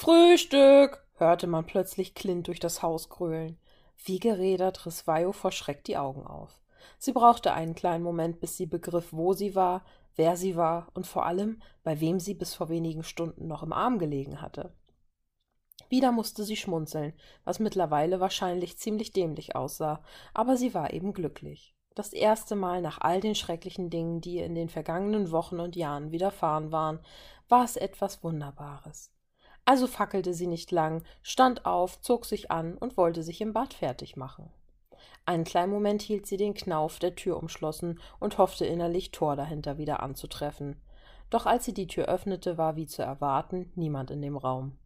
Frühstück! hörte man plötzlich Clint durch das Haus grölen. Wie gerädert riss Vajo vor Schreck die Augen auf. Sie brauchte einen kleinen Moment, bis sie begriff, wo sie war, wer sie war und vor allem, bei wem sie bis vor wenigen Stunden noch im Arm gelegen hatte. Wieder musste sie schmunzeln, was mittlerweile wahrscheinlich ziemlich dämlich aussah, aber sie war eben glücklich. Das erste Mal nach all den schrecklichen Dingen, die ihr in den vergangenen Wochen und Jahren widerfahren waren, war es etwas Wunderbares. Also fackelte sie nicht lang, stand auf, zog sich an und wollte sich im Bad fertig machen. Einen kleinen Moment hielt sie den Knauf der Tür umschlossen und hoffte innerlich, Thor dahinter wieder anzutreffen. Doch als sie die Tür öffnete, war wie zu erwarten niemand in dem Raum.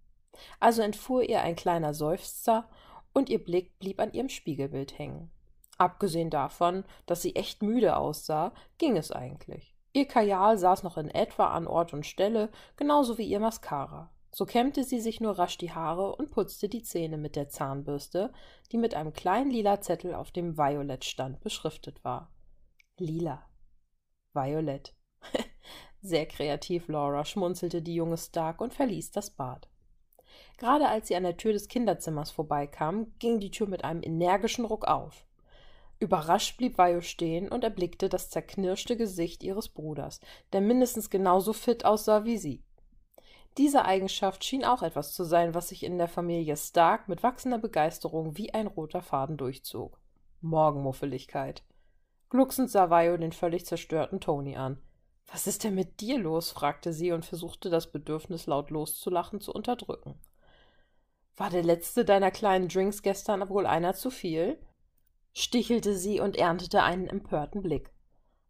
Also entfuhr ihr ein kleiner Seufzer und ihr Blick blieb an ihrem Spiegelbild hängen. Abgesehen davon, dass sie echt müde aussah, ging es eigentlich. Ihr Kajal saß noch in etwa an Ort und Stelle, genauso wie ihr Mascara. So kämmte sie sich nur rasch die Haare und putzte die Zähne mit der Zahnbürste, die mit einem kleinen lila Zettel auf dem Violet-Stand beschriftet war. Lila. Violett. Sehr kreativ, Laura, schmunzelte die junge Stark und verließ das Bad. Gerade als sie an der Tür des Kinderzimmers vorbeikam, ging die Tür mit einem energischen Ruck auf. Überrascht blieb Vajo stehen und erblickte das zerknirschte Gesicht ihres Bruders, der mindestens genauso fit aussah wie sie. Diese Eigenschaft schien auch etwas zu sein, was sich in der Familie Stark mit wachsender Begeisterung wie ein roter Faden durchzog. Morgenmuffeligkeit. Glucksend sah Vajo den völlig zerstörten Tony an. Was ist denn mit dir los? fragte sie und versuchte das Bedürfnis, laut loszulachen, zu unterdrücken. War der letzte deiner kleinen Drinks gestern wohl einer zu viel? stichelte sie und erntete einen empörten Blick.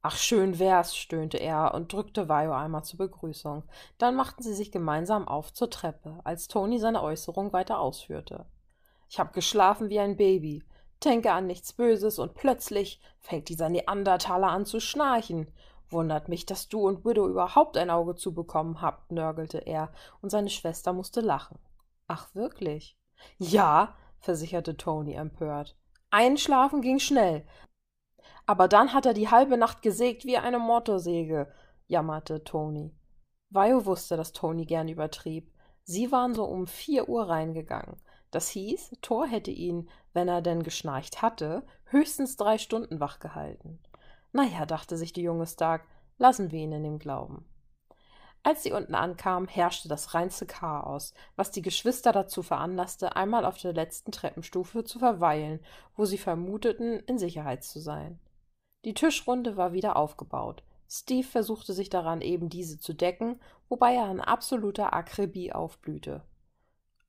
Ach, schön wär's, stöhnte er und drückte Vajo einmal zur Begrüßung. Dann machten sie sich gemeinsam auf zur Treppe, als Toni seine Äußerung weiter ausführte. Ich hab geschlafen wie ein Baby, denke an nichts Böses und plötzlich fängt dieser Neandertaler an zu schnarchen. Wundert mich, dass du und Widow überhaupt ein Auge zu bekommen habt, nörgelte er, und seine Schwester musste lachen. Ach, wirklich? Ja, versicherte Toni empört. Einschlafen ging schnell, aber dann hat er die halbe Nacht gesägt wie eine Motorsäge, jammerte Toni. Vajo wusste, dass Toni gern übertrieb. Sie waren so um vier Uhr reingegangen. Das hieß, Thor hätte ihn, wenn er denn geschnarcht hatte, höchstens drei Stunden wach gehalten. Na ja, dachte sich die junge Stark, lassen wir ihn in dem Glauben. Als sie unten ankam, herrschte das reinste Chaos, was die Geschwister dazu veranlasste, einmal auf der letzten Treppenstufe zu verweilen, wo sie vermuteten, in Sicherheit zu sein. Die Tischrunde war wieder aufgebaut. Steve versuchte sich daran, eben diese zu decken, wobei er in absoluter Akribie aufblühte.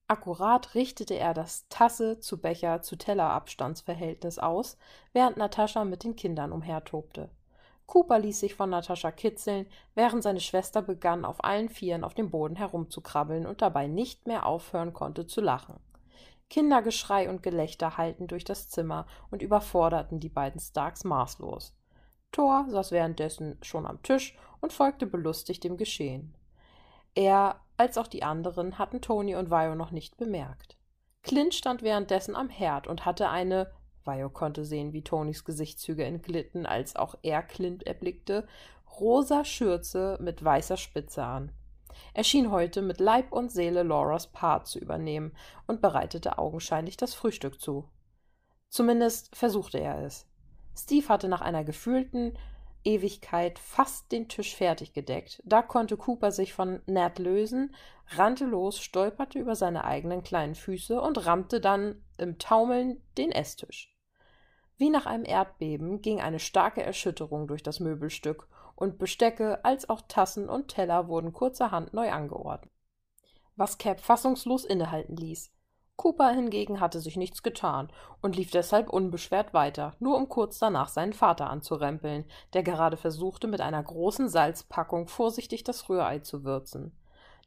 Akkurat richtete er das Tasse zu Becher zu Teller Abstandsverhältnis aus, während Natascha mit den Kindern umhertobte. Cooper ließ sich von Natascha kitzeln, während seine Schwester begann, auf allen Vieren auf dem Boden herumzukrabbeln und dabei nicht mehr aufhören konnte zu lachen. Kindergeschrei und Gelächter hallten durch das Zimmer und überforderten die beiden Starks maßlos. Thor saß währenddessen schon am Tisch und folgte belustigt dem Geschehen. Er als auch die anderen hatten Toni und Vio noch nicht bemerkt. Clint stand währenddessen am Herd und hatte eine Vio konnte sehen, wie Tonys Gesichtszüge entglitten, als auch er Clint erblickte, rosa Schürze mit weißer Spitze an. Er schien heute mit Leib und Seele Lauras Part zu übernehmen und bereitete augenscheinlich das Frühstück zu. Zumindest versuchte er es. Steve hatte nach einer gefühlten Ewigkeit fast den Tisch fertig gedeckt. Da konnte Cooper sich von Ned lösen, rannte los, stolperte über seine eigenen kleinen Füße und rammte dann im Taumeln den Esstisch. Wie nach einem Erdbeben ging eine starke Erschütterung durch das Möbelstück und Bestecke als auch Tassen und Teller wurden kurzerhand neu angeordnet. Was Cap fassungslos innehalten ließ. Cooper hingegen hatte sich nichts getan und lief deshalb unbeschwert weiter, nur um kurz danach seinen Vater anzurempeln, der gerade versuchte, mit einer großen Salzpackung vorsichtig das Rührei zu würzen.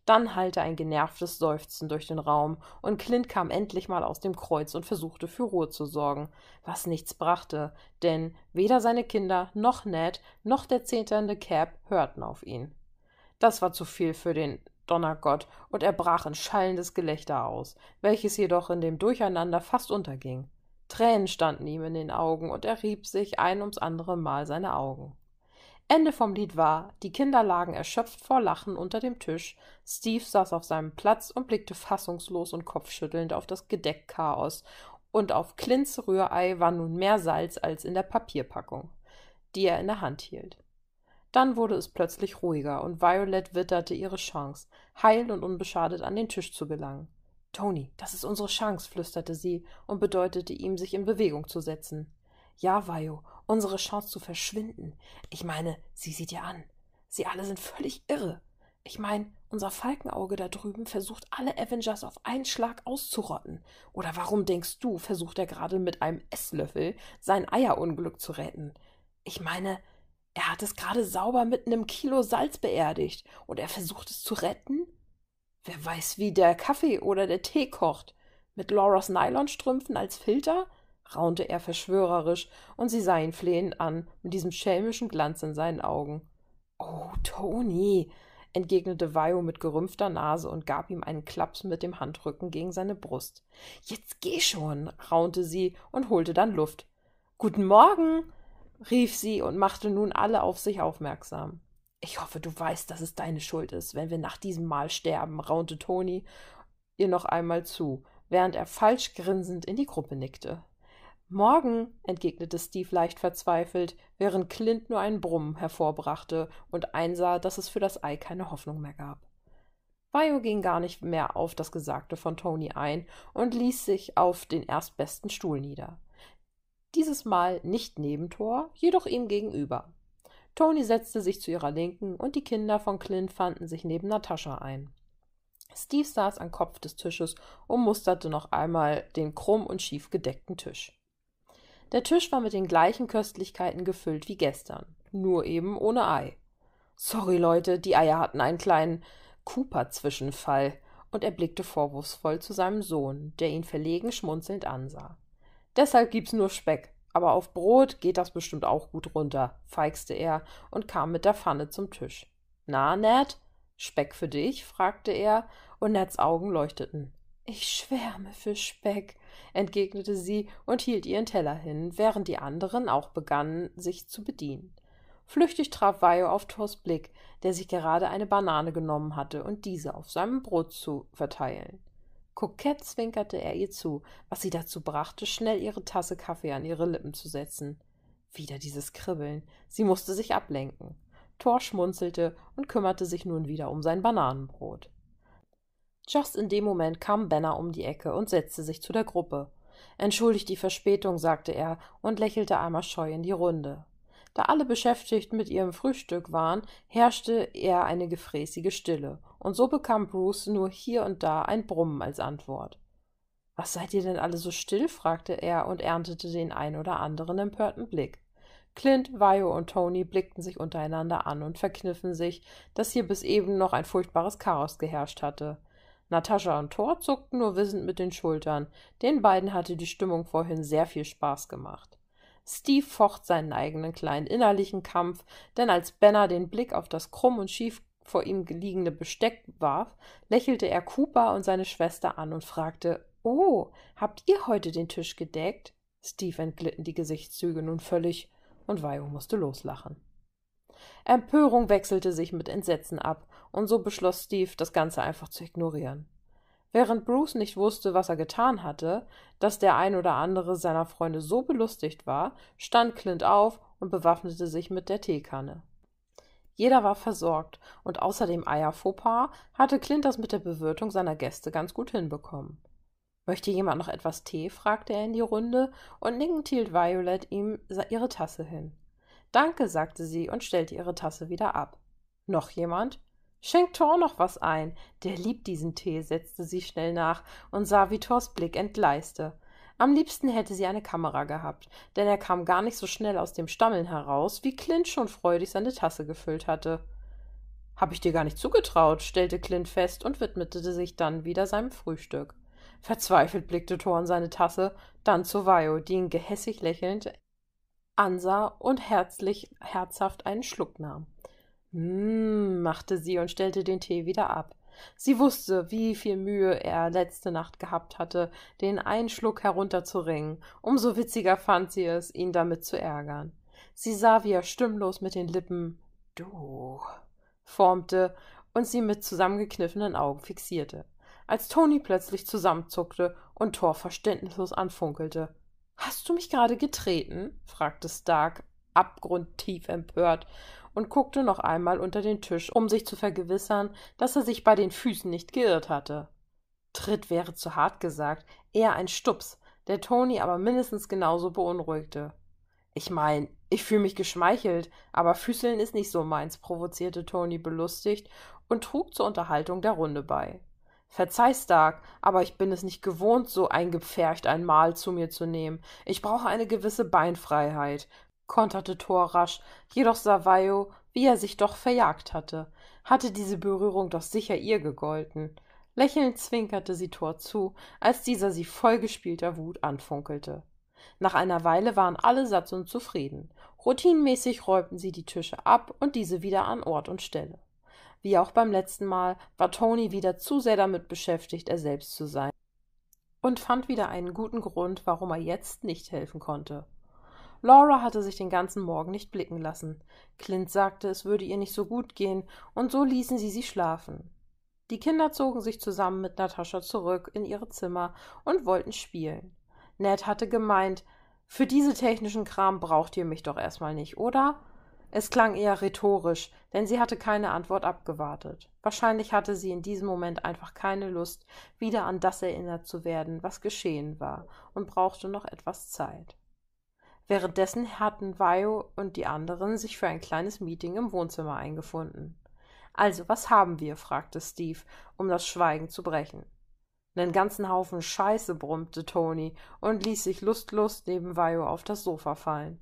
Dann hallte ein genervtes Seufzen durch den Raum, und Clint kam endlich mal aus dem Kreuz und versuchte für Ruhe zu sorgen, was nichts brachte, denn weder seine Kinder noch Ned noch der zeternde Cap hörten auf ihn. Das war zu viel für den Donnergott, und er brach in schallendes Gelächter aus, welches jedoch in dem Durcheinander fast unterging. Tränen standen ihm in den Augen, und er rieb sich ein ums andere Mal seine Augen. Ende vom Lied war, die Kinder lagen erschöpft vor Lachen unter dem Tisch, Steve saß auf seinem Platz und blickte fassungslos und kopfschüttelnd auf das Gedeckchaos, und auf Clints Rührei war nun mehr Salz als in der Papierpackung, die er in der Hand hielt. Dann wurde es plötzlich ruhiger, und Violet witterte ihre Chance, heil und unbeschadet an den Tisch zu gelangen. Tony, das ist unsere Chance, flüsterte sie und bedeutete ihm, sich in Bewegung zu setzen. Ja, Vio, unsere Chance zu verschwinden. Ich meine, sie dir an. Sie alle sind völlig irre. Ich meine, unser Falkenauge da drüben versucht alle Avengers auf einen Schlag auszurotten. Oder warum denkst du, versucht er gerade mit einem Esslöffel sein Eierunglück zu retten? Ich meine, er hat es gerade sauber mit einem Kilo Salz beerdigt und er versucht es zu retten? Wer weiß, wie der Kaffee oder der Tee kocht. Mit Lauras Nylonstrümpfen als Filter? Raunte er verschwörerisch, und sie sah ihn flehend an, mit diesem schelmischen Glanz in seinen Augen. Oh, Toni, entgegnete Vio mit gerümpfter Nase und gab ihm einen Klaps mit dem Handrücken gegen seine Brust. Jetzt geh schon, raunte sie und holte dann Luft. Guten Morgen, rief sie und machte nun alle auf sich aufmerksam. Ich hoffe, du weißt, dass es deine Schuld ist, wenn wir nach diesem Mal sterben, raunte Toni ihr noch einmal zu, während er falsch grinsend in die Gruppe nickte. Morgen, entgegnete Steve leicht verzweifelt, während Clint nur einen Brummen hervorbrachte und einsah, dass es für das Ei keine Hoffnung mehr gab. Vio ging gar nicht mehr auf das Gesagte von Tony ein und ließ sich auf den erstbesten Stuhl nieder. Dieses Mal nicht neben Thor, jedoch ihm gegenüber. Tony setzte sich zu ihrer Linken und die Kinder von Clint fanden sich neben Natascha ein. Steve saß am Kopf des Tisches und musterte noch einmal den krumm und schief gedeckten Tisch. Der Tisch war mit den gleichen Köstlichkeiten gefüllt wie gestern, nur eben ohne Ei. Sorry, Leute, die Eier hatten einen kleinen Cooper-Zwischenfall, und er blickte vorwurfsvoll zu seinem Sohn, der ihn verlegen schmunzelnd ansah. Deshalb gibt's nur Speck, aber auf Brot geht das bestimmt auch gut runter, feixte er und kam mit der Pfanne zum Tisch. Na, Ned? Speck für dich? fragte er, und Neds Augen leuchteten. Ich schwärme für Speck, entgegnete sie und hielt ihren Teller hin, während die anderen auch begannen, sich zu bedienen. Flüchtig traf Vajo auf Thors Blick, der sich gerade eine Banane genommen hatte und diese auf seinem Brot zu verteilen. Kokett zwinkerte er ihr zu, was sie dazu brachte, schnell ihre Tasse Kaffee an ihre Lippen zu setzen. Wieder dieses Kribbeln. Sie musste sich ablenken. Thor schmunzelte und kümmerte sich nun wieder um sein Bananenbrot. Just in dem Moment kam Benner um die Ecke und setzte sich zu der Gruppe. Entschuldigt die Verspätung, sagte er und lächelte einmal scheu in die Runde. Da alle beschäftigt mit ihrem Frühstück waren, herrschte eher eine gefräßige Stille, und so bekam Bruce nur hier und da ein Brummen als Antwort. Was seid ihr denn alle so still? fragte er und erntete den ein oder anderen empörten Blick. Clint, Vio und Tony blickten sich untereinander an und verkniffen sich, dass hier bis eben noch ein furchtbares Chaos geherrscht hatte. Natascha und Thor zuckten nur wissend mit den Schultern. Den beiden hatte die Stimmung vorhin sehr viel Spaß gemacht. Steve focht seinen eigenen kleinen innerlichen Kampf, denn als Benner den Blick auf das krumm und schief vor ihm liegende Besteck warf, lächelte er Cooper und seine Schwester an und fragte Oh, habt ihr heute den Tisch gedeckt? Steve entglitten die Gesichtszüge nun völlig, und Vio musste loslachen. Empörung wechselte sich mit Entsetzen ab, und so beschloss Steve, das Ganze einfach zu ignorieren. Während Bruce nicht wusste, was er getan hatte, dass der ein oder andere seiner Freunde so belustigt war, stand Clint auf und bewaffnete sich mit der Teekanne. Jeder war versorgt, und außer dem Eier-Fauxpas hatte Clint das mit der Bewirtung seiner Gäste ganz gut hinbekommen. Möchte jemand noch etwas Tee? fragte er in die Runde, und nickend hielt Violet ihm ihre Tasse hin. Danke, sagte sie und stellte ihre Tasse wieder ab. Noch jemand? Schenk Thor noch was ein. Der liebt diesen Tee, setzte sie schnell nach und sah, wie Thors Blick entgleiste. Am liebsten hätte sie eine Kamera gehabt, denn er kam gar nicht so schnell aus dem Stammeln heraus, wie Clint schon freudig seine Tasse gefüllt hatte. Hab ich dir gar nicht zugetraut, stellte Clint fest und widmete sich dann wieder seinem Frühstück. Verzweifelt blickte Thor in seine Tasse, dann zu Vio, die ihn gehässig lächelnd ansah und herzlich, herzhaft einen Schluck nahm. Mmm, machte sie und stellte den Tee wieder ab. Sie wusste, wie viel Mühe er letzte Nacht gehabt hatte, den einen Schluck herunterzuringen. Umso witziger fand sie es, ihn damit zu ärgern. Sie sah, wie er stimmlos mit den Lippen Du formte und sie mit zusammengekniffenen Augen fixierte. Als Toni plötzlich zusammenzuckte und Thor verständnislos anfunkelte. Hast du mich gerade getreten? fragte Stark, abgrundtief empört, und guckte noch einmal unter den Tisch, um sich zu vergewissern, dass er sich bei den Füßen nicht geirrt hatte. Tritt wäre zu hart gesagt, eher ein Stups, der Toni aber mindestens genauso beunruhigte. Ich mein, ich fühle mich geschmeichelt, aber Füßeln ist nicht so meins, provozierte Toni belustigt und trug zur Unterhaltung der Runde bei. Verzeih, Stark, aber ich bin es nicht gewohnt, so eingepfercht ein Mahl zu mir zu nehmen. Ich brauche eine gewisse Beinfreiheit, konterte Thor rasch, jedoch sah Vajo, wie er sich doch verjagt hatte. Hatte diese Berührung doch sicher ihr gegolten. Lächelnd zwinkerte sie Thor zu, als dieser sie voll gespielter Wut anfunkelte. Nach einer Weile waren alle satt und zufrieden. Routinenmäßig räumten sie die Tische ab und diese wieder an Ort und Stelle. Wie auch beim letzten Mal war Tony wieder zu sehr damit beschäftigt, er selbst zu sein und fand wieder einen guten Grund, warum er jetzt nicht helfen konnte. Laura hatte sich den ganzen Morgen nicht blicken lassen. Clint sagte, es würde ihr nicht so gut gehen, und so ließen sie sie schlafen. Die Kinder zogen sich zusammen mit Natascha zurück in ihre Zimmer und wollten spielen. Ned hatte gemeint, für diese technischen Kram braucht ihr mich doch erstmal nicht, oder? Es klang eher rhetorisch, denn sie hatte keine Antwort abgewartet. Wahrscheinlich hatte sie in diesem Moment einfach keine Lust, wieder an das erinnert zu werden, was geschehen war, und brauchte noch etwas Zeit. Währenddessen hatten Vajo und die anderen sich für ein kleines Meeting im Wohnzimmer eingefunden. Also, was haben wir? fragte Steve, um das Schweigen zu brechen. Nen ganzen Haufen Scheiße, brummte Tony und ließ sich lustlos neben Vajo auf das Sofa fallen.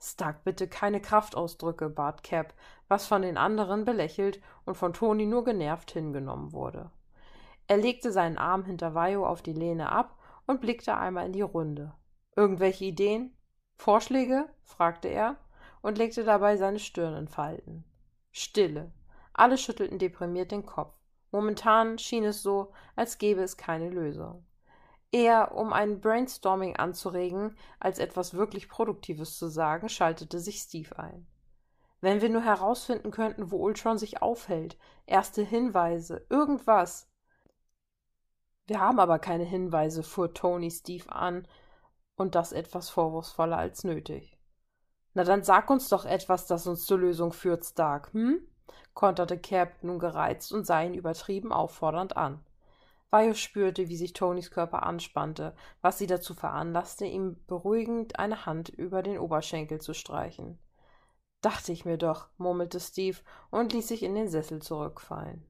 Stark bitte keine Kraftausdrücke, bat Cap, was von den anderen belächelt und von Toni nur genervt hingenommen wurde. Er legte seinen Arm hinter Vajo auf die Lehne ab und blickte einmal in die Runde. Irgendwelche Ideen? Vorschläge? fragte er und legte dabei seine Stirn in Falten. Stille. Alle schüttelten deprimiert den Kopf. Momentan schien es so, als gäbe es keine Lösung. Eher um ein Brainstorming anzuregen, als etwas wirklich Produktives zu sagen, schaltete sich Steve ein. Wenn wir nur herausfinden könnten, wo Ultron sich aufhält, erste Hinweise, irgendwas. Wir haben aber keine Hinweise, fuhr Tony Steve an, und das etwas vorwurfsvoller als nötig. Na dann sag uns doch etwas, das uns zur Lösung führt, Stark, hm? konterte Cap nun gereizt und sah ihn übertrieben auffordernd an. Vajo spürte, wie sich Tonys Körper anspannte, was sie dazu veranlasste, ihm beruhigend eine Hand über den Oberschenkel zu streichen. Dachte ich mir doch, murmelte Steve und ließ sich in den Sessel zurückfallen.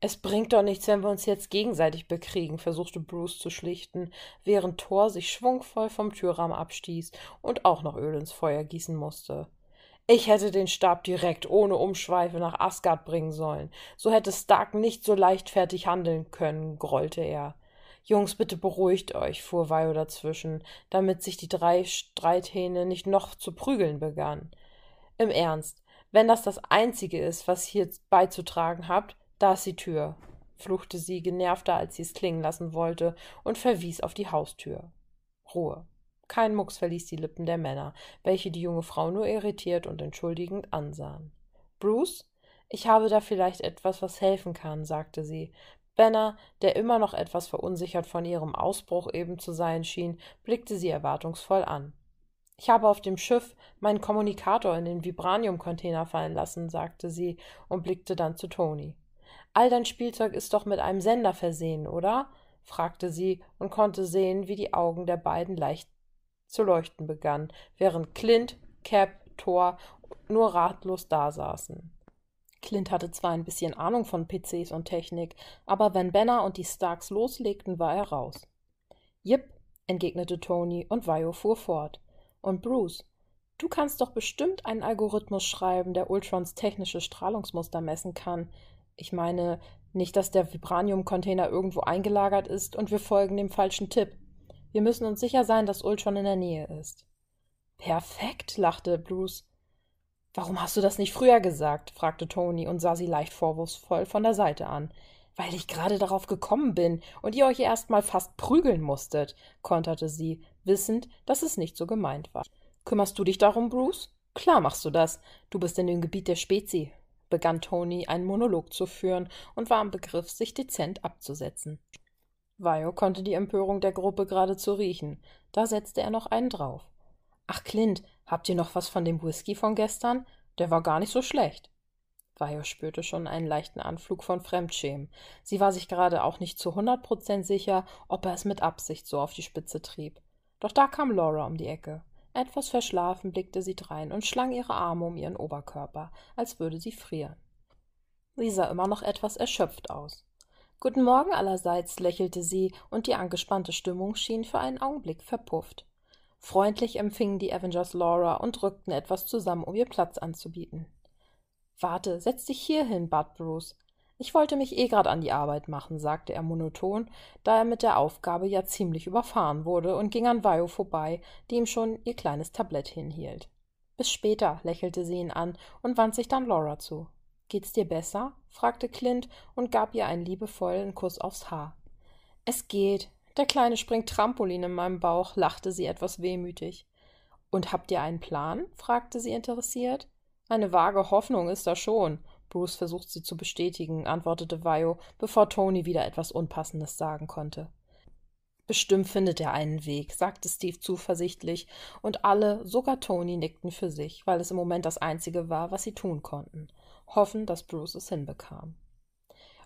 Es bringt doch nichts, wenn wir uns jetzt gegenseitig bekriegen, versuchte Bruce zu schlichten, während Thor sich schwungvoll vom Türrahmen abstieß und auch noch Öl ins Feuer gießen musste. Ich hätte den Stab direkt ohne Umschweife nach Asgard bringen sollen. So hätte Stark nicht so leichtfertig handeln können, grollte er. Jungs, bitte beruhigt euch, fuhr Vajo dazwischen, damit sich die drei Streithähne nicht noch zu prügeln begannen. Im Ernst, wenn das das Einzige ist, was ihr beizutragen habt, da ist die Tür, fluchte sie, genervter, als sie es klingen lassen wollte, und verwies auf die Haustür. Ruhe. Kein Mucks verließ die Lippen der Männer, welche die junge Frau nur irritiert und entschuldigend ansahen. Bruce, ich habe da vielleicht etwas, was helfen kann, sagte sie. Benner, der immer noch etwas verunsichert von ihrem Ausbruch eben zu sein schien, blickte sie erwartungsvoll an. Ich habe auf dem Schiff meinen Kommunikator in den Vibranium-Container fallen lassen, sagte sie und blickte dann zu Toni. All dein Spielzeug ist doch mit einem Sender versehen, oder? fragte sie und konnte sehen, wie die Augen der beiden leicht zu leuchten begann, während Clint, Cap, Thor nur ratlos dasaßen. Clint hatte zwar ein bisschen Ahnung von PCs und Technik, aber wenn Banner und die Starks loslegten, war er raus. Jip, entgegnete Tony und Vio fuhr fort. Und Bruce, du kannst doch bestimmt einen Algorithmus schreiben, der Ultrons technische Strahlungsmuster messen kann. Ich meine, nicht, dass der Vibranium-Container irgendwo eingelagert ist und wir folgen dem falschen Tipp. Wir müssen uns sicher sein, dass Ultron in der Nähe ist. Perfekt, lachte Bruce. Warum hast du das nicht früher gesagt? fragte Tony und sah sie leicht vorwurfsvoll von der Seite an. Weil ich gerade darauf gekommen bin und ihr euch erst mal fast prügeln musstet, konterte sie, wissend, dass es nicht so gemeint war. Kümmerst du dich darum, Bruce? Klar machst du das. Du bist in dem Gebiet der Spezi, begann Tony einen Monolog zu führen und war im Begriff, sich dezent abzusetzen. Vio konnte die Empörung der Gruppe geradezu riechen. Da setzte er noch einen drauf. Ach, Clint, habt ihr noch was von dem Whisky von gestern? Der war gar nicht so schlecht. Vio spürte schon einen leichten Anflug von Fremdschämen. Sie war sich gerade auch nicht zu hundert Prozent sicher, ob er es mit Absicht so auf die Spitze trieb. Doch da kam Laura um die Ecke. Etwas verschlafen blickte sie drein und schlang ihre Arme um ihren Oberkörper, als würde sie frieren. Sie sah immer noch etwas erschöpft aus. Guten Morgen allerseits, lächelte sie, und die angespannte Stimmung schien für einen Augenblick verpufft. Freundlich empfingen die Avengers Laura und rückten etwas zusammen, um ihr Platz anzubieten. Warte, setz dich hier hin, bat Bruce. Ich wollte mich eh grad an die Arbeit machen, sagte er monoton, da er mit der Aufgabe ja ziemlich überfahren wurde und ging an Vio vorbei, die ihm schon ihr kleines Tablett hinhielt. Bis später, lächelte sie ihn an und wandte sich dann Laura zu. Geht's dir besser? fragte Clint und gab ihr einen liebevollen Kuss aufs Haar. Es geht. Der Kleine springt Trampolin in meinem Bauch, lachte sie etwas wehmütig. Und habt ihr einen Plan? fragte sie interessiert. Eine vage Hoffnung ist da schon. Bruce versucht sie zu bestätigen, antwortete Vio, bevor Tony wieder etwas Unpassendes sagen konnte. Bestimmt findet er einen Weg, sagte Steve zuversichtlich, und alle, sogar Tony, nickten für sich, weil es im Moment das Einzige war, was sie tun konnten. Hoffen, dass Bruce es hinbekam.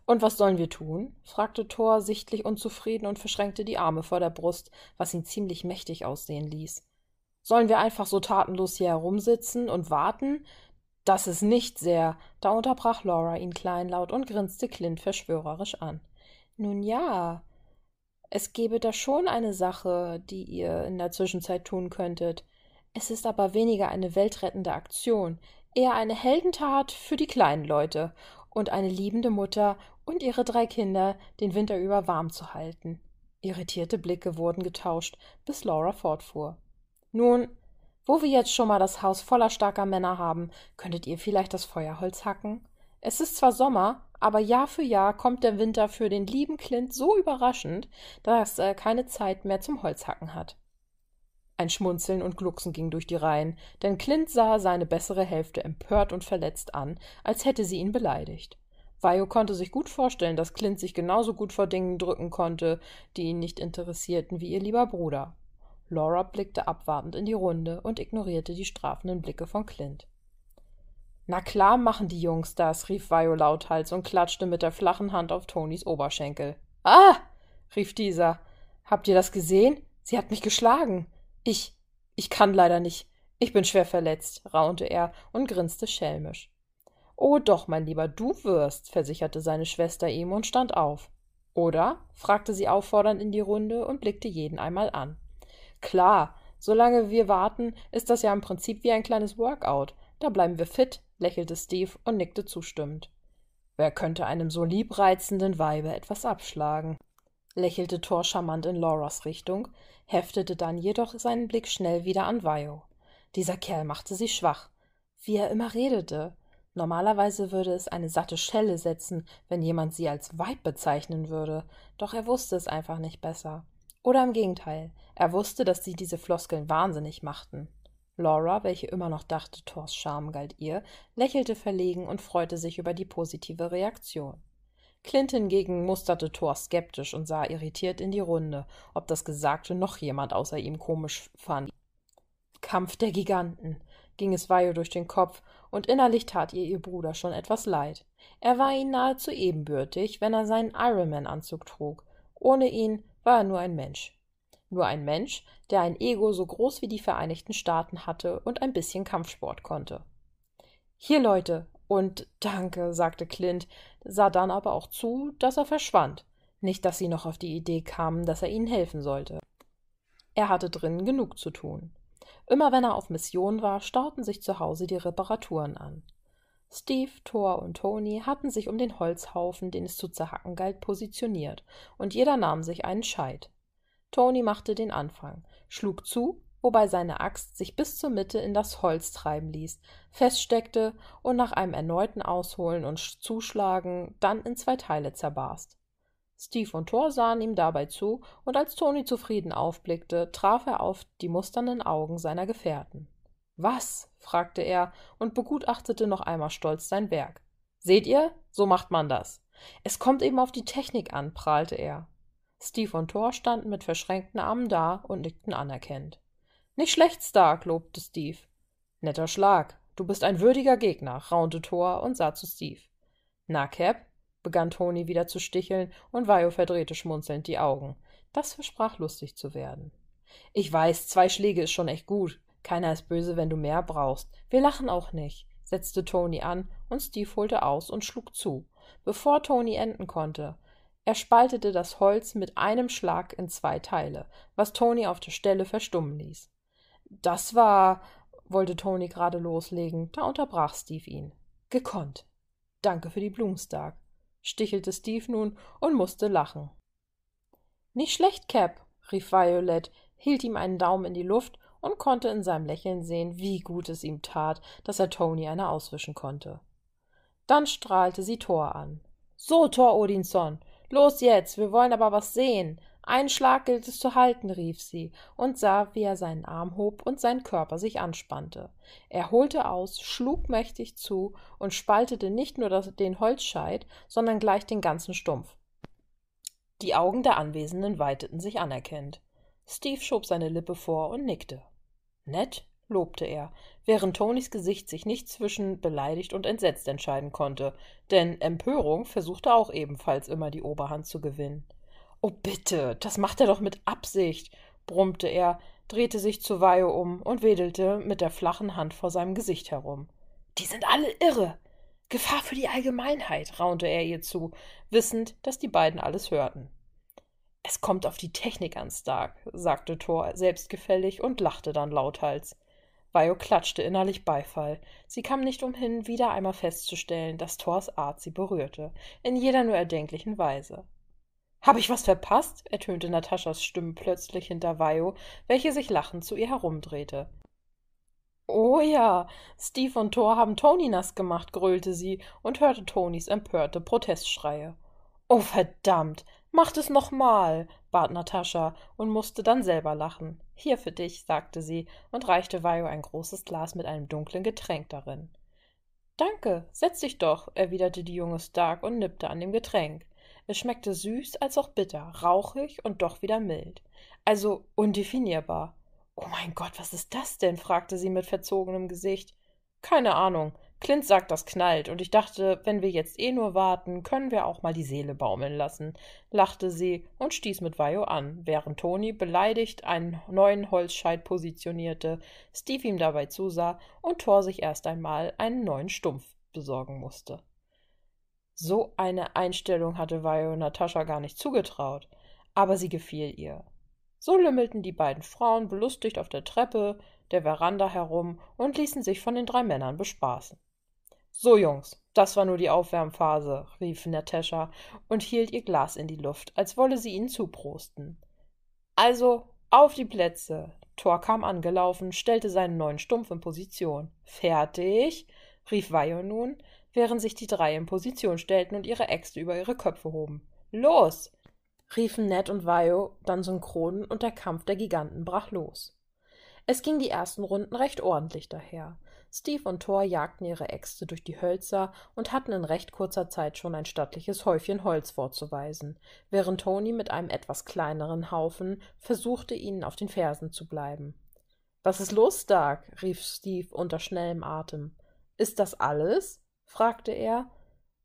Und was sollen wir tun? fragte Thor, sichtlich unzufrieden und verschränkte die Arme vor der Brust, was ihn ziemlich mächtig aussehen ließ. Sollen wir einfach so tatenlos hier herumsitzen und warten, das ist nicht sehr. Da unterbrach Laura ihn kleinlaut und grinste Clint verschwörerisch an. Nun ja, es gäbe da schon eine Sache, die ihr in der Zwischenzeit tun könntet. Es ist aber weniger eine weltrettende Aktion, eher eine Heldentat für die kleinen Leute und eine liebende Mutter und ihre drei Kinder den Winter über warm zu halten. Irritierte Blicke wurden getauscht, bis Laura fortfuhr. Nun, wo wir jetzt schon mal das Haus voller starker Männer haben, könntet ihr vielleicht das Feuerholz hacken? Es ist zwar Sommer, aber Jahr für Jahr kommt der Winter für den lieben Clint so überraschend, dass er keine Zeit mehr zum Holzhacken hat. Ein Schmunzeln und Glucksen ging durch die Reihen, denn Clint sah seine bessere Hälfte empört und verletzt an, als hätte sie ihn beleidigt. Vio konnte sich gut vorstellen, dass Clint sich genauso gut vor Dingen drücken konnte, die ihn nicht interessierten, wie ihr lieber Bruder. Laura blickte abwartend in die Runde und ignorierte die strafenden Blicke von Clint. Na klar machen die Jungs das, rief Vio lauthals und klatschte mit der flachen Hand auf Tonys Oberschenkel. Ah! rief dieser. Habt ihr das gesehen? Sie hat mich geschlagen. Ich. ich kann leider nicht. Ich bin schwer verletzt, raunte er und grinste schelmisch. Oh doch, mein Lieber, du wirst, versicherte seine Schwester ihm und stand auf. Oder? fragte sie auffordernd in die Runde und blickte jeden einmal an. Klar, solange wir warten, ist das ja im Prinzip wie ein kleines Workout. Da bleiben wir fit, lächelte Steve und nickte zustimmend. Wer könnte einem so liebreizenden Weibe etwas abschlagen? lächelte Thor charmant in Lauras Richtung, heftete dann jedoch seinen Blick schnell wieder an Vio. Dieser Kerl machte sie schwach. Wie er immer redete. Normalerweise würde es eine satte Schelle setzen, wenn jemand sie als Weib bezeichnen würde, doch er wusste es einfach nicht besser. Oder im Gegenteil, er wusste, dass sie diese Floskeln wahnsinnig machten. Laura, welche immer noch dachte, Thors Charme galt ihr, lächelte verlegen und freute sich über die positive Reaktion. Clint hingegen musterte Thor skeptisch und sah irritiert in die Runde, ob das Gesagte noch jemand außer ihm komisch fand. Kampf der Giganten, ging es Vio durch den Kopf, und innerlich tat ihr ihr Bruder schon etwas leid. Er war ihnen nahezu ebenbürtig, wenn er seinen Ironman-Anzug trug. Ohne ihn war er nur ein Mensch. Nur ein Mensch, der ein Ego so groß wie die Vereinigten Staaten hatte und ein bisschen Kampfsport konnte. Hier, Leute, und danke, sagte Clint, sah dann aber auch zu, dass er verschwand. Nicht, dass sie noch auf die Idee kamen, dass er ihnen helfen sollte. Er hatte drinnen genug zu tun. Immer wenn er auf Mission war, stauten sich zu Hause die Reparaturen an. Steve, Thor und Tony hatten sich um den Holzhaufen, den es zu zerhacken galt, positioniert, und jeder nahm sich einen Scheit. Tony machte den Anfang, schlug zu, wobei seine Axt sich bis zur Mitte in das Holz treiben ließ, feststeckte und nach einem erneuten Ausholen und Zuschlagen dann in zwei Teile zerbarst. Steve und Thor sahen ihm dabei zu, und als Toni zufrieden aufblickte, traf er auf die musternden Augen seiner Gefährten. Was? fragte er und begutachtete noch einmal stolz sein Werk. Seht ihr? So macht man das. Es kommt eben auf die Technik an, prahlte er. Steve und Thor standen mit verschränkten Armen da und nickten anerkennend. Nicht schlecht, Stark, lobte Steve. Netter Schlag. Du bist ein würdiger Gegner, raunte Thor und sah zu Steve. Na, Cap, begann Toni wieder zu sticheln, und Vajo verdrehte schmunzelnd die Augen. Das versprach lustig zu werden. Ich weiß, zwei Schläge ist schon echt gut. Keiner ist böse, wenn du mehr brauchst. Wir lachen auch nicht, setzte Toni an, und Steve holte aus und schlug zu, bevor Toni enden konnte. Er spaltete das Holz mit einem Schlag in zwei Teile, was Toni auf der Stelle verstummen ließ. Das war, wollte Toni gerade loslegen, da unterbrach Steve ihn. Gekonnt. Danke für die Blumstark stichelte Steve nun und musste lachen. Nicht schlecht, Cap, rief Violet, hielt ihm einen Daumen in die Luft und konnte in seinem Lächeln sehen, wie gut es ihm tat, dass er Tony eine auswischen konnte. Dann strahlte sie Thor an. So, Thor Odinson, los jetzt, wir wollen aber was sehen. Einen Schlag gilt es zu halten, rief sie und sah, wie er seinen Arm hob und sein Körper sich anspannte. Er holte aus, schlug mächtig zu und spaltete nicht nur den Holzscheit, sondern gleich den ganzen Stumpf. Die Augen der Anwesenden weiteten sich anerkennend. Steve schob seine Lippe vor und nickte. Nett, lobte er, während Tonys Gesicht sich nicht zwischen beleidigt und entsetzt entscheiden konnte, denn Empörung versuchte auch ebenfalls immer die Oberhand zu gewinnen. Oh bitte, das macht er doch mit Absicht, brummte er, drehte sich zu Vajo um und wedelte mit der flachen Hand vor seinem Gesicht herum. Die sind alle irre. Gefahr für die Allgemeinheit, raunte er ihr zu, wissend, dass die beiden alles hörten. Es kommt auf die Technik an, Stark, sagte Thor selbstgefällig und lachte dann lauthals. Vajo klatschte innerlich Beifall. Sie kam nicht umhin, wieder einmal festzustellen, dass Thors Art sie berührte, in jeder nur erdenklichen Weise. Habe ich was verpasst? ertönte Nataschas Stimme plötzlich hinter Vajo, welche sich lachend zu ihr herumdrehte. Oh ja, Steve und Thor haben Toni nass gemacht, gröhlte sie und hörte Tonis empörte Protestschreie. Oh verdammt, macht es nochmal, bat Natascha und musste dann selber lachen. Hier für dich, sagte sie und reichte Vajo ein großes Glas mit einem dunklen Getränk darin. Danke, setz dich doch, erwiderte die junge Stark und nippte an dem Getränk. Es schmeckte süß als auch bitter, rauchig und doch wieder mild. Also undefinierbar. Oh mein Gott, was ist das denn? fragte sie mit verzogenem Gesicht. Keine Ahnung. Clint sagt, das knallt, und ich dachte, wenn wir jetzt eh nur warten, können wir auch mal die Seele baumeln lassen, lachte sie und stieß mit Vajo an, während Toni beleidigt einen neuen Holzscheit positionierte, Steve ihm dabei zusah und Thor sich erst einmal einen neuen Stumpf besorgen musste. So eine Einstellung hatte Vajo Natascha gar nicht zugetraut, aber sie gefiel ihr. So lümmelten die beiden Frauen belustigt auf der Treppe der Veranda herum und ließen sich von den drei Männern bespaßen. So, Jungs, das war nur die Aufwärmphase, rief Natascha und hielt ihr Glas in die Luft, als wolle sie ihnen zuprosten. Also, auf die Plätze. Thor kam angelaufen, stellte seinen neuen Stumpf in Position. Fertig? rief Vajo nun, während sich die drei in Position stellten und ihre Äxte über ihre Köpfe hoben. Los! riefen Ned und Vajo dann synchron und der Kampf der Giganten brach los. Es ging die ersten Runden recht ordentlich daher. Steve und Thor jagten ihre Äxte durch die Hölzer und hatten in recht kurzer Zeit schon ein stattliches Häufchen Holz vorzuweisen, während Tony mit einem etwas kleineren Haufen versuchte, ihnen auf den Fersen zu bleiben. Was ist los, Stark? rief Steve unter schnellem Atem. Ist das alles? fragte er,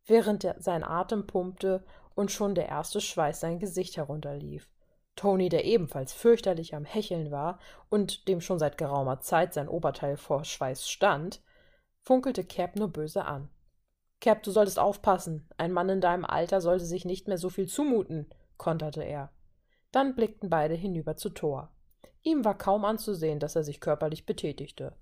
während er sein Atem pumpte und schon der erste Schweiß sein Gesicht herunterlief. Tony, der ebenfalls fürchterlich am Hecheln war und dem schon seit geraumer Zeit sein Oberteil vor Schweiß stand, funkelte Cap nur böse an. Cap, du solltest aufpassen. Ein Mann in deinem Alter sollte sich nicht mehr so viel zumuten, konterte er. Dann blickten beide hinüber zu Thor. Ihm war kaum anzusehen, dass er sich körperlich betätigte.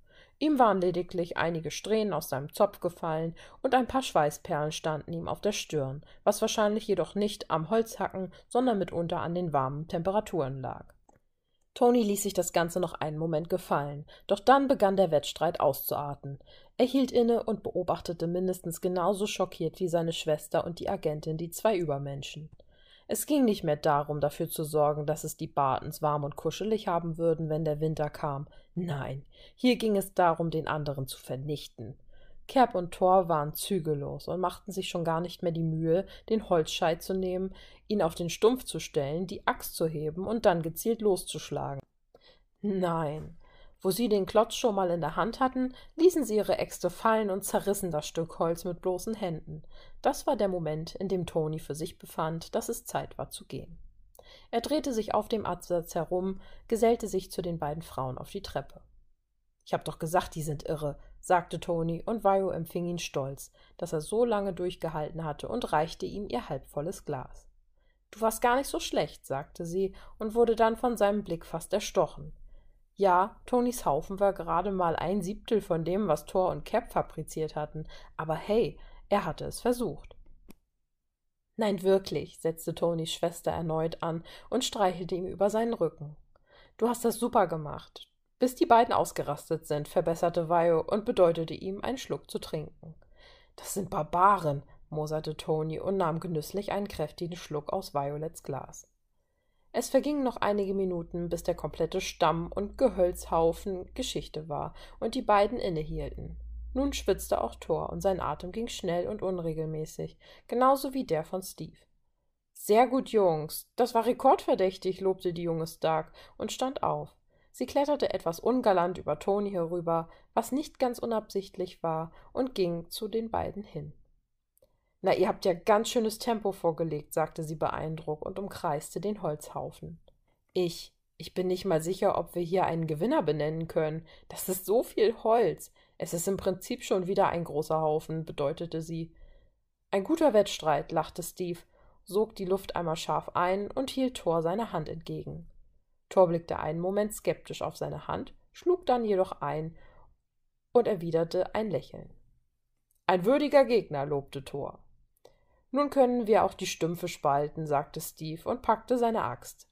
Ihm waren lediglich einige Strähnen aus seinem Zopf gefallen und ein paar Schweißperlen standen ihm auf der Stirn, was wahrscheinlich jedoch nicht am Holzhacken, sondern mitunter an den warmen Temperaturen lag. Tony ließ sich das Ganze noch einen Moment gefallen, doch dann begann der Wettstreit auszuarten. Er hielt inne und beobachtete mindestens genauso schockiert wie seine Schwester und die Agentin die zwei Übermenschen. Es ging nicht mehr darum, dafür zu sorgen, dass es die Bartens warm und kuschelig haben würden, wenn der Winter kam. Nein, hier ging es darum, den anderen zu vernichten. Kerb und Thor waren zügellos und machten sich schon gar nicht mehr die Mühe, den Holzscheit zu nehmen, ihn auf den Stumpf zu stellen, die Axt zu heben und dann gezielt loszuschlagen. Nein, wo sie den Klotz schon mal in der Hand hatten, ließen sie ihre Äxte fallen und zerrissen das Stück Holz mit bloßen Händen. Das war der Moment, in dem Toni für sich befand, dass es Zeit war zu gehen. Er drehte sich auf dem Absatz herum, gesellte sich zu den beiden Frauen auf die Treppe. Ich hab doch gesagt, die sind irre, sagte Toni, und Vajo empfing ihn stolz, dass er so lange durchgehalten hatte und reichte ihm ihr halbvolles Glas. Du warst gar nicht so schlecht, sagte sie und wurde dann von seinem Blick fast erstochen. Ja, Tonis Haufen war gerade mal ein Siebtel von dem, was Thor und Cap fabriziert hatten, aber hey, er hatte es versucht. Nein, wirklich, setzte Tonis Schwester erneut an und streichelte ihm über seinen Rücken. Du hast das super gemacht bis die beiden ausgerastet sind, verbesserte Vajo und bedeutete ihm, einen Schluck zu trinken. Das sind Barbaren, moserte Toni und nahm genüsslich einen kräftigen Schluck aus Violets Glas. Es vergingen noch einige Minuten, bis der komplette Stamm und Gehölzhaufen Geschichte war und die beiden innehielten. Nun schwitzte auch Thor und sein Atem ging schnell und unregelmäßig, genauso wie der von Steve. Sehr gut, Jungs. Das war rekordverdächtig, lobte die junge Stark und stand auf. Sie kletterte etwas ungalant über Toni herüber, was nicht ganz unabsichtlich war, und ging zu den beiden hin. Na, ihr habt ja ganz schönes Tempo vorgelegt, sagte sie beeindruckt und umkreiste den Holzhaufen. Ich, ich bin nicht mal sicher, ob wir hier einen Gewinner benennen können. Das ist so viel Holz. Es ist im Prinzip schon wieder ein großer Haufen, bedeutete sie. Ein guter Wettstreit, lachte Steve, sog die Luft einmal scharf ein und hielt Thor seine Hand entgegen. Thor blickte einen Moment skeptisch auf seine Hand, schlug dann jedoch ein und erwiderte ein Lächeln. Ein würdiger Gegner, lobte Thor. Nun können wir auch die Stümpfe spalten, sagte Steve und packte seine Axt.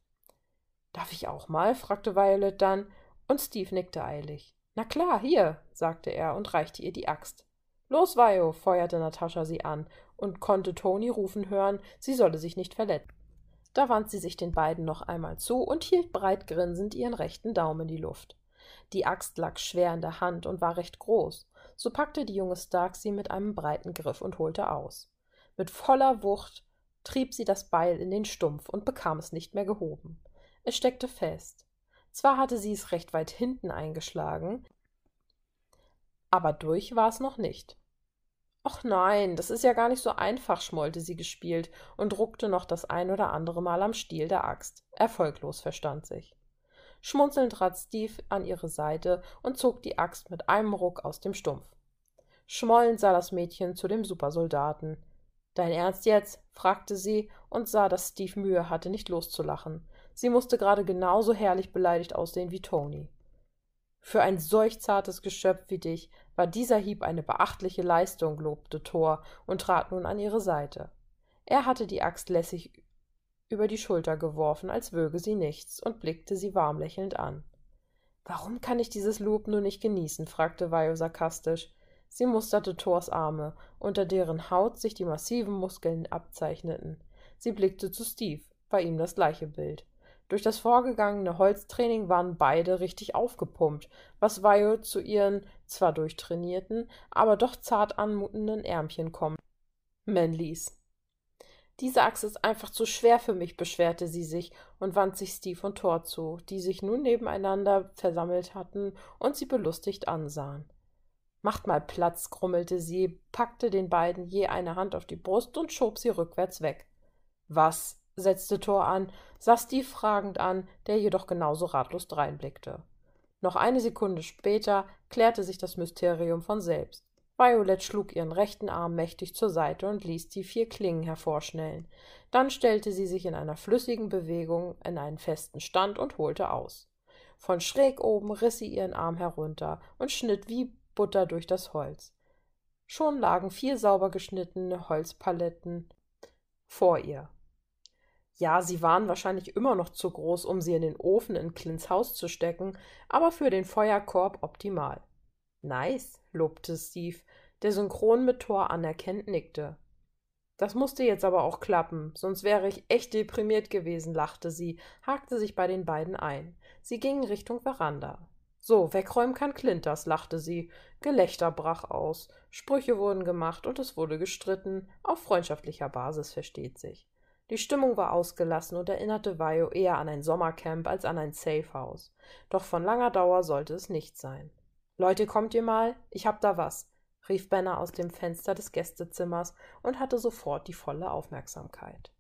Darf ich auch mal? fragte Violet dann, und Steve nickte eilig. Na klar, hier, sagte er und reichte ihr die Axt. Los, Vio, feuerte Natascha sie an und konnte Toni rufen hören, sie solle sich nicht verletzen. Da wand sie sich den beiden noch einmal zu und hielt breit grinsend ihren rechten Daumen in die Luft. Die Axt lag schwer in der Hand und war recht groß. So packte die junge Stark sie mit einem breiten Griff und holte aus. Mit voller Wucht trieb sie das Beil in den Stumpf und bekam es nicht mehr gehoben. Es steckte fest. Zwar hatte sie es recht weit hinten eingeschlagen, aber durch war es noch nicht. Ach nein, das ist ja gar nicht so einfach, schmollte sie gespielt und druckte noch das ein oder andere Mal am Stiel der Axt. Erfolglos, verstand sich. Schmunzelnd trat Steve an ihre Seite und zog die Axt mit einem Ruck aus dem Stumpf. Schmollend sah das Mädchen zu dem Supersoldaten. Dein Ernst jetzt? fragte sie und sah, dass Steve Mühe hatte, nicht loszulachen. Sie musste gerade genauso herrlich beleidigt aussehen wie Toni. Für ein solch zartes Geschöpf wie dich war dieser Hieb eine beachtliche Leistung, lobte Thor und trat nun an ihre Seite. Er hatte die Axt lässig über die Schulter geworfen, als wöge sie nichts, und blickte sie warm lächelnd an. Warum kann ich dieses Lob nur nicht genießen? fragte Vajo sarkastisch. Sie musterte Thors Arme, unter deren Haut sich die massiven Muskeln abzeichneten. Sie blickte zu Steve, bei ihm das gleiche Bild. Durch das vorgegangene Holztraining waren beide richtig aufgepumpt, was Vio zu ihren zwar durchtrainierten, aber doch zart anmutenden Ärmchen kommen ließ. Diese Axt ist einfach zu schwer für mich, beschwerte sie sich und wandte sich Steve und Thor zu, die sich nun nebeneinander versammelt hatten und sie belustigt ansahen. Macht mal Platz, grummelte sie, packte den beiden je eine Hand auf die Brust und schob sie rückwärts weg. Was? setzte Thor an, sah Steve fragend an, der jedoch genauso ratlos dreinblickte. Noch eine Sekunde später klärte sich das Mysterium von selbst. Violet schlug ihren rechten Arm mächtig zur Seite und ließ die vier Klingen hervorschnellen. Dann stellte sie sich in einer flüssigen Bewegung in einen festen Stand und holte aus. Von schräg oben riss sie ihren Arm herunter und schnitt wie Butter durch das Holz. Schon lagen vier sauber geschnittene Holzpaletten vor ihr. Ja, sie waren wahrscheinlich immer noch zu groß, um sie in den Ofen in Clints Haus zu stecken, aber für den Feuerkorb optimal. Nice, lobte Steve, der synchron mit Thor anerkennend nickte. Das musste jetzt aber auch klappen, sonst wäre ich echt deprimiert gewesen, lachte sie, hakte sich bei den beiden ein. Sie gingen Richtung Veranda. So, wegräumen kann Clint das, lachte sie. Gelächter brach aus, Sprüche wurden gemacht und es wurde gestritten, auf freundschaftlicher Basis versteht sich. Die Stimmung war ausgelassen und erinnerte Vajo eher an ein Sommercamp als an ein Safehouse. Doch von langer Dauer sollte es nicht sein. Leute, kommt ihr mal? Ich hab da was, rief Benner aus dem Fenster des Gästezimmers und hatte sofort die volle Aufmerksamkeit.